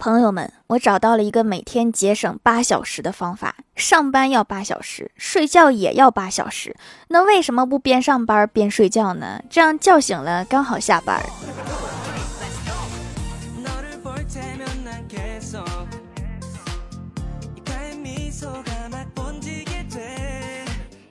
朋友们，我找到了一个每天节省八小时的方法。上班要八小时，睡觉也要八小时，那为什么不边上班边睡觉呢？这样叫醒了刚好下班。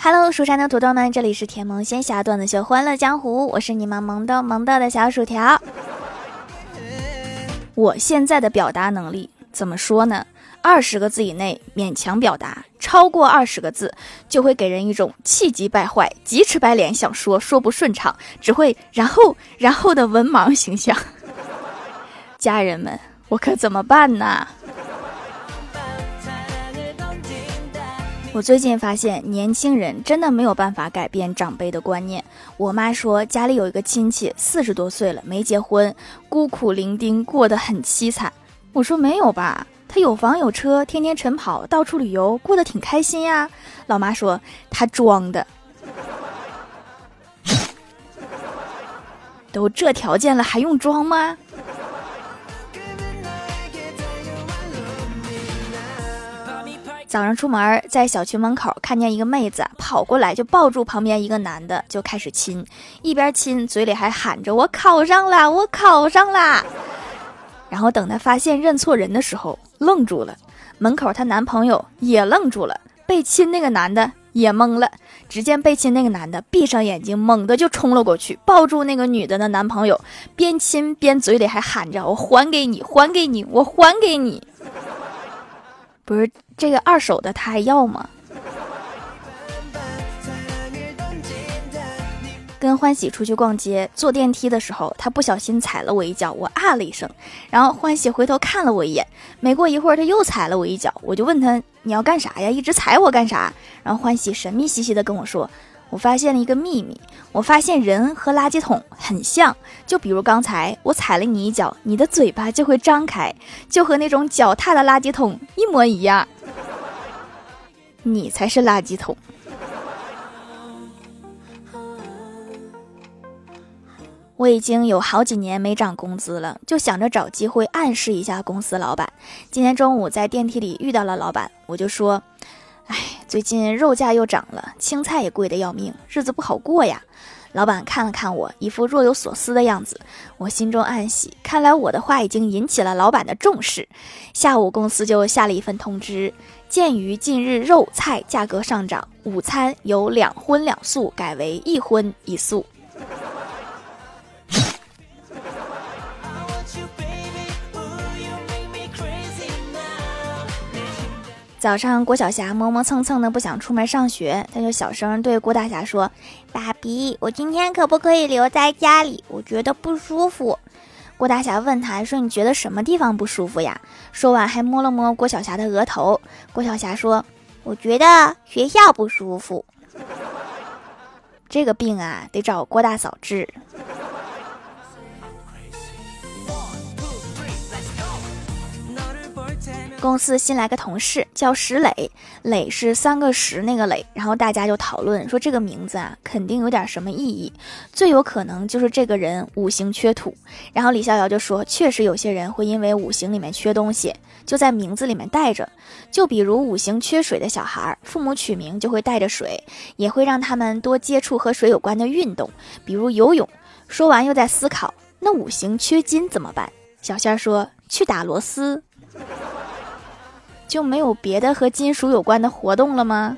Hello，蜀山的土豆们，这里是甜萌仙侠段子秀欢乐江湖，我是你们萌豆萌豆的小薯条。我现在的表达能力怎么说呢？二十个字以内勉强表达，超过二十个字就会给人一种气急败坏、急赤白脸、想说说不顺畅，只会然后然后的文盲形象。家人们，我可怎么办呢？我最近发现，年轻人真的没有办法改变长辈的观念。我妈说，家里有一个亲戚四十多岁了没结婚，孤苦伶仃，过得很凄惨。我说没有吧，他有房有车，天天晨跑，到处旅游，过得挺开心呀。老妈说他装的，都这条件了还用装吗？早上出门，在小区门口看见一个妹子跑过来，就抱住旁边一个男的，就开始亲，一边亲嘴里还喊着“我考上了，我考上了”。然后等她发现认错人的时候，愣住了。门口她男朋友也愣住了，被亲那个男的也懵了。只见被亲那个男的闭上眼睛，猛地就冲了过去，抱住那个女的的男朋友，边亲边嘴里还喊着“我还给你，还给你，我还给你”。不是这个二手的，他还要吗？跟欢喜出去逛街，坐电梯的时候，他不小心踩了我一脚，我啊了一声，然后欢喜回头看了我一眼，没过一会儿他又踩了我一脚，我就问他你要干啥呀？一直踩我干啥？然后欢喜神秘兮兮的跟我说。我发现了一个秘密，我发现人和垃圾桶很像，就比如刚才我踩了你一脚，你的嘴巴就会张开，就和那种脚踏的垃圾桶一模一样。你才是垃圾桶。我已经有好几年没涨工资了，就想着找机会暗示一下公司老板。今天中午在电梯里遇到了老板，我就说。最近肉价又涨了，青菜也贵得要命，日子不好过呀。老板看了看我，一副若有所思的样子，我心中暗喜，看来我的话已经引起了老板的重视。下午公司就下了一份通知，鉴于近日肉菜价格上涨，午餐由两荤两素改为一荤一素。早上，郭晓霞磨磨蹭蹭的不想出门上学，他就小声对郭大侠说：“爸比，我今天可不可以留在家里？我觉得不舒服。”郭大侠问他说：“你觉得什么地方不舒服呀？”说完还摸了摸郭晓霞的额头。郭晓霞说：“我觉得学校不舒服。这个病啊，得找郭大嫂治。”公司新来个同事叫石磊，磊是三个石那个磊，然后大家就讨论说这个名字啊，肯定有点什么意义，最有可能就是这个人五行缺土。然后李逍遥就说，确实有些人会因为五行里面缺东西，就在名字里面带着，就比如五行缺水的小孩，父母取名就会带着水，也会让他们多接触和水有关的运动，比如游泳。说完又在思考，那五行缺金怎么办？小仙儿说，去打螺丝。就没有别的和金属有关的活动了吗？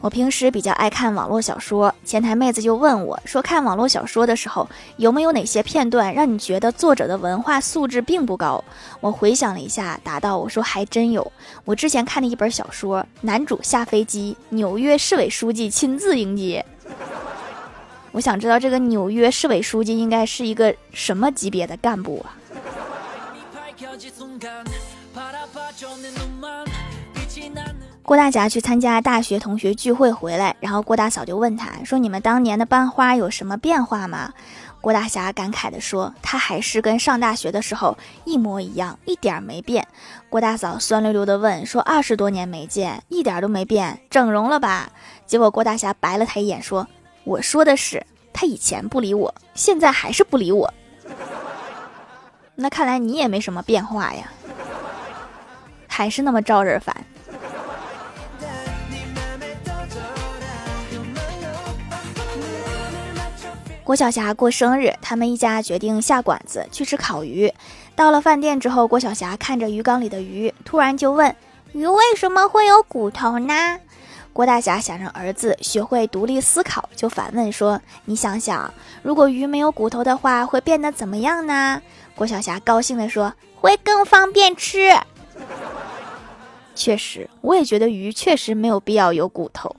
我平时比较爱看网络小说，前台妹子就问我说：“看网络小说的时候，有没有哪些片段让你觉得作者的文化素质并不高？”我回想了一下，答道：“我说还真有。我之前看的一本小说，男主下飞机，纽约市委书记亲自迎接。”我想知道这个纽约市委书记应该是一个什么级别的干部啊？郭大侠去参加大学同学聚会回来，然后郭大嫂就问他说：“你们当年的班花有什么变化吗？”郭大侠感慨地说：“他还是跟上大学的时候一模一样，一点没变。”郭大嫂酸溜溜地问说：“二十多年没见，一点都没变，整容了吧？”结果郭大侠白了他一眼说。我说的是他以前不理我，现在还是不理我。那看来你也没什么变化呀，还是那么招人烦。郭晓霞过生日，他们一家决定下馆子去吃烤鱼。到了饭店之后，郭晓霞看着鱼缸里的鱼，突然就问：“鱼为什么会有骨头呢？”郭大侠想让儿子学会独立思考，就反问说：“你想想，如果鱼没有骨头的话，会变得怎么样呢？”郭晓霞高兴地说：“会更方便吃。”确实，我也觉得鱼确实没有必要有骨头。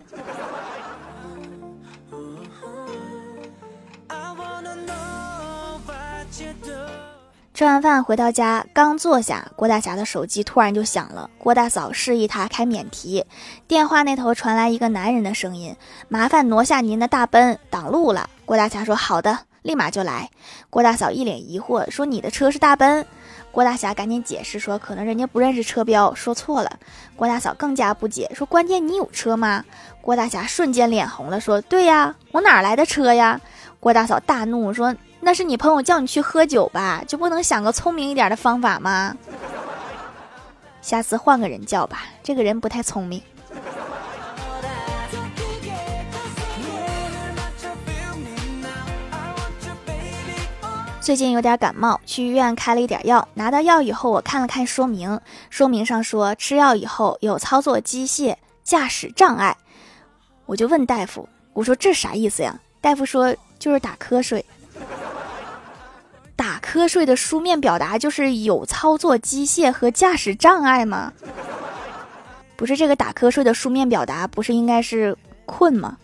吃完饭回到家，刚坐下，郭大侠的手机突然就响了。郭大嫂示意他开免提，电话那头传来一个男人的声音：“麻烦挪下您的大奔，挡路了。”郭大侠说：“好的，立马就来。”郭大嫂一脸疑惑说：“你的车是大奔？”郭大侠赶紧解释说：“可能人家不认识车标，说错了。”郭大嫂更加不解说：“关键你有车吗？”郭大侠瞬间脸红了，说：“对呀，我哪来的车呀？”郭大嫂大怒说。那是你朋友叫你去喝酒吧，就不能想个聪明一点的方法吗？下次换个人叫吧，这个人不太聪明。最近有点感冒，去医院开了一点药。拿到药以后，我看了看说明，说明上说吃药以后有操作机械驾驶障碍。我就问大夫，我说这啥意思呀？大夫说就是打瞌睡。瞌睡的书面表达就是有操作机械和驾驶障碍吗？不是这个打瞌睡的书面表达，不是应该是困吗？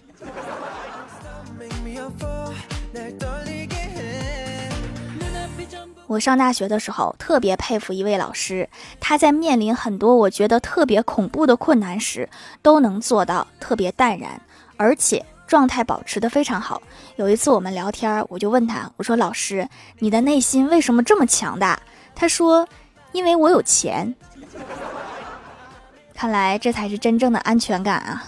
我上大学的时候特别佩服一位老师，他在面临很多我觉得特别恐怖的困难时，都能做到特别淡然，而且。状态保持的非常好。有一次我们聊天，我就问他，我说：“老师，你的内心为什么这么强大？”他说：“因为我有钱。”看来这才是真正的安全感啊！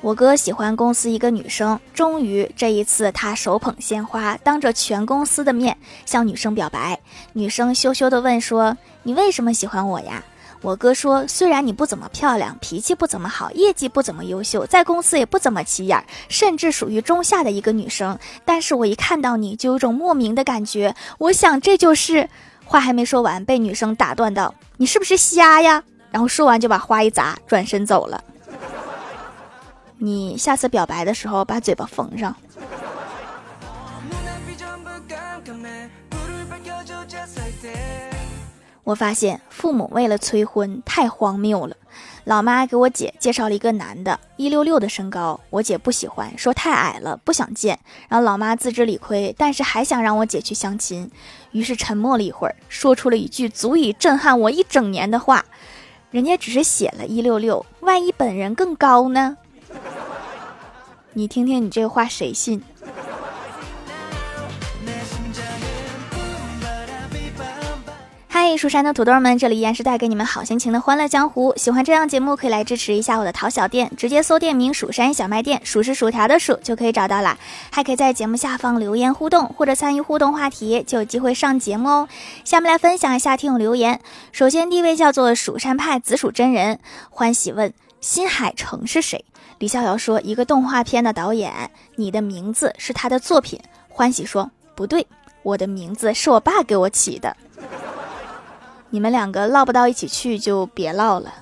我哥喜欢公司一个女生，终于这一次他手捧鲜花，当着全公司的面向女生表白。女生羞羞地问说：“你为什么喜欢我呀？”我哥说：“虽然你不怎么漂亮，脾气不怎么好，业绩不怎么优秀，在公司也不怎么起眼，甚至属于中下的一个女生，但是我一看到你就有种莫名的感觉。我想这就是……话还没说完，被女生打断道：‘你是不是瞎呀？’然后说完就把花一砸，转身走了。”你下次表白的时候把嘴巴缝上。我发现父母为了催婚太荒谬了。老妈给我姐介绍了一个男的，一六六的身高，我姐不喜欢，说太矮了，不想见。然后老妈自知理亏，但是还想让我姐去相亲，于是沉默了一会儿，说出了一句足以震撼我一整年的话：人家只是写了一六六，万一本人更高呢？你听听，你这话谁信？嗨，蜀山的土豆们，这里依然是带给你们好心情的欢乐江湖。喜欢这样节目，可以来支持一下我的淘小店，直接搜店名“蜀山小卖店”，数是薯条的数就可以找到啦。还可以在节目下方留言互动，或者参与互动话题，就有机会上节目哦。下面来分享一下听友留言。首先，第一位叫做蜀山派紫薯真人，欢喜问新海诚是谁？李逍遥说：“一个动画片的导演，你的名字是他的作品。”欢喜说：“不对，我的名字是我爸给我起的。”你们两个唠不到一起去，就别唠了。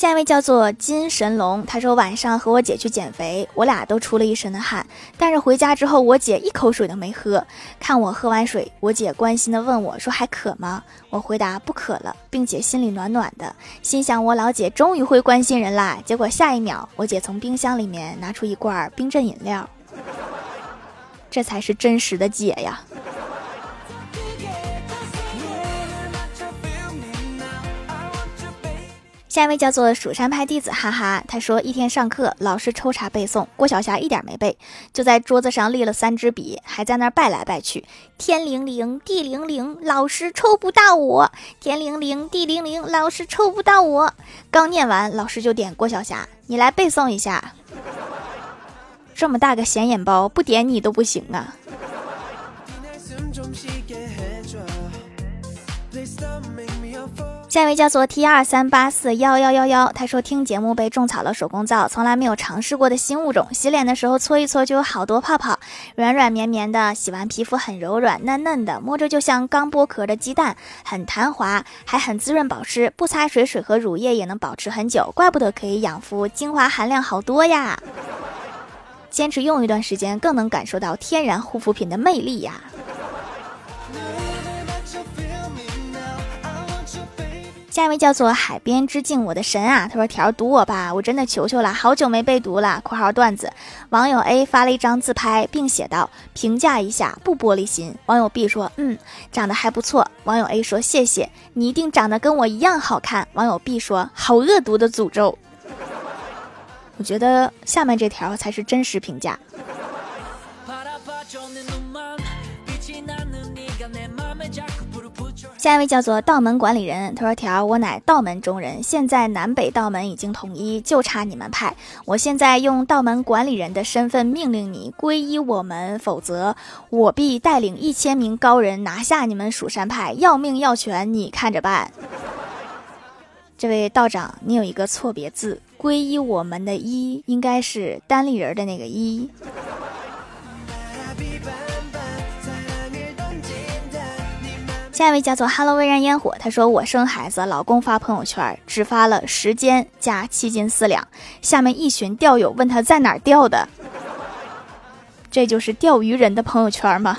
下一位叫做金神龙，他说晚上和我姐去减肥，我俩都出了一身的汗，但是回家之后我姐一口水都没喝。看我喝完水，我姐关心的问我说还渴吗？我回答不渴了，并且心里暖暖的，心想我老姐终于会关心人啦。结果下一秒，我姐从冰箱里面拿出一罐冰镇饮料，这才是真实的姐呀。下一位叫做蜀山派弟子，哈哈，他说一天上课，老师抽查背诵，郭晓霞一点没背，就在桌子上立了三支笔，还在那儿拜来拜去。天灵灵，地灵灵，老师抽不到我。天灵灵，地灵灵，老师抽不到我。刚念完，老师就点郭晓霞，你来背诵一下。这么大个显眼包，不点你都不行啊。下一位叫做 T 二三八四幺幺幺幺，他说听节目被种草了手工皂，从来没有尝试过的新物种。洗脸的时候搓一搓就有好多泡泡，软软绵绵的，洗完皮肤很柔软嫩嫩的，摸着就像刚剥壳的鸡蛋，很弹滑，还很滋润保湿，不擦水水和乳液也能保持很久，怪不得可以养肤，精华含量好多呀！坚持用一段时间，更能感受到天然护肤品的魅力呀！下一位叫做海边之境，我的神啊！他说：“条读我吧，我真的求求了，好久没被读了。”（括号段子）网友 A 发了一张自拍，并写道：“评价一下，不玻璃心。”网友 B 说：“嗯，长得还不错。”网友 A 说：“谢谢，你一定长得跟我一样好看。”网友 B 说：“好恶毒的诅咒。”我觉得下面这条才是真实评价。下一位叫做道门管理人，他说：“条，我乃道门中人，现在南北道门已经统一，就差你们派。我现在用道门管理人的身份命令你皈依我们，否则我必带领一千名高人拿下你们蜀山派，要命要权，你看着办。”这位道长，你有一个错别字，皈依我们的一应该是单立人的那个一。下一位叫做 Hello 微燃烟火，他说我生孩子，老公发朋友圈只发了时间加七斤四两，下面一群钓友问他在哪钓的，这就是钓鱼人的朋友圈吗？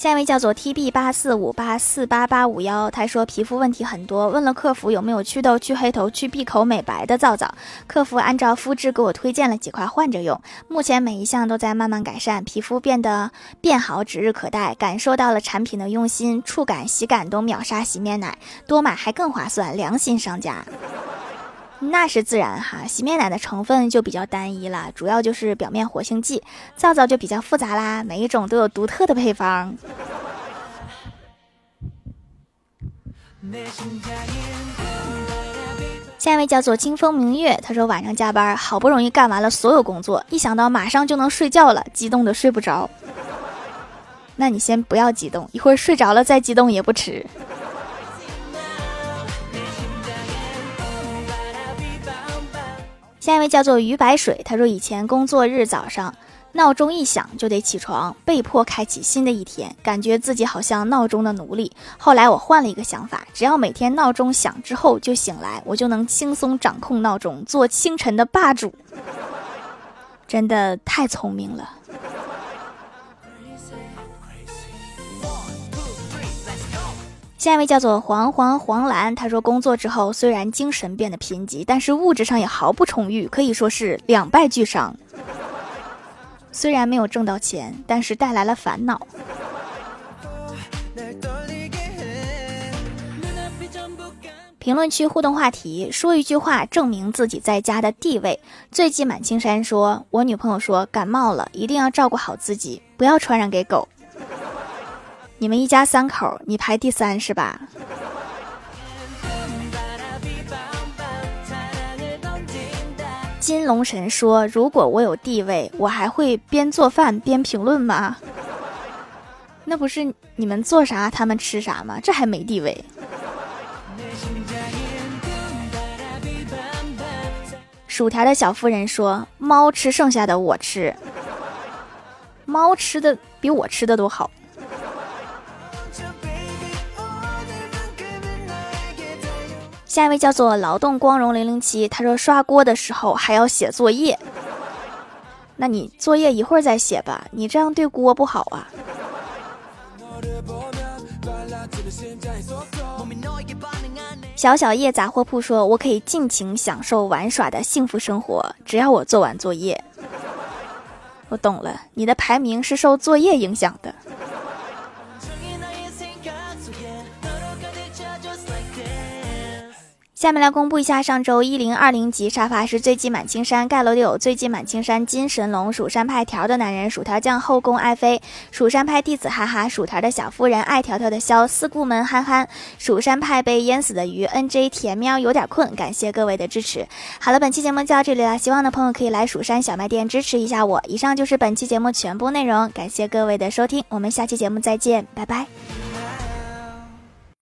下一位叫做 T B 八四五八四八八五幺，他说皮肤问题很多，问了客服有没有祛痘、去黑头、去闭口、美白的皂皂，客服按照肤质给我推荐了几块换着用，目前每一项都在慢慢改善，皮肤变得变好指日可待，感受到了产品的用心，触感、洗感都秒杀洗面奶，多买还更划算，良心商家。那是自然哈，洗面奶的成分就比较单一了，主要就是表面活性剂，皂皂就比较复杂啦，每一种都有独特的配方。下一位叫做清风明月，他说晚上加班，好不容易干完了所有工作，一想到马上就能睡觉了，激动的睡不着。那你先不要激动，一会儿睡着了再激动也不迟。下一位叫做于白水，他说以前工作日早上闹钟一响就得起床，被迫开启新的一天，感觉自己好像闹钟的奴隶。后来我换了一个想法，只要每天闹钟响之后就醒来，我就能轻松掌控闹钟，做清晨的霸主。真的太聪明了。下一位叫做黄黄黄蓝，他说工作之后虽然精神变得贫瘠，但是物质上也毫不充裕，可以说是两败俱伤。虽然没有挣到钱，但是带来了烦恼。评论区互动话题，说一句话证明自己在家的地位。最近满青山说：“我女朋友说感冒了，一定要照顾好自己，不要传染给狗。”你们一家三口，你排第三是吧？金龙神说：“如果我有地位，我还会边做饭边评论吗？那不是你们做啥他们吃啥吗？这还没地位。”薯条的小夫人说：“猫吃剩下的我吃，猫吃的比我吃的都好。”下一位叫做劳动光荣零零七，他说刷锅的时候还要写作业，那你作业一会儿再写吧，你这样对锅不好啊。小小叶杂货铺说，我可以尽情享受玩耍的幸福生活，只要我做完作业。我懂了，你的排名是受作业影响的。下面来公布一下上周一零二零级沙发是最近满青山盖楼的有最近满青山金神龙蜀山派条的男人薯条酱后宫爱妃蜀山派弟子哈哈薯条的小夫人爱条条的肖四顾门憨憨蜀山派被淹死的鱼 N J 甜喵有点困，感谢各位的支持。好了，本期节目就到这里了，希望的朋友可以来蜀山小卖店支持一下我。以上就是本期节目全部内容，感谢各位的收听，我们下期节目再见，拜拜。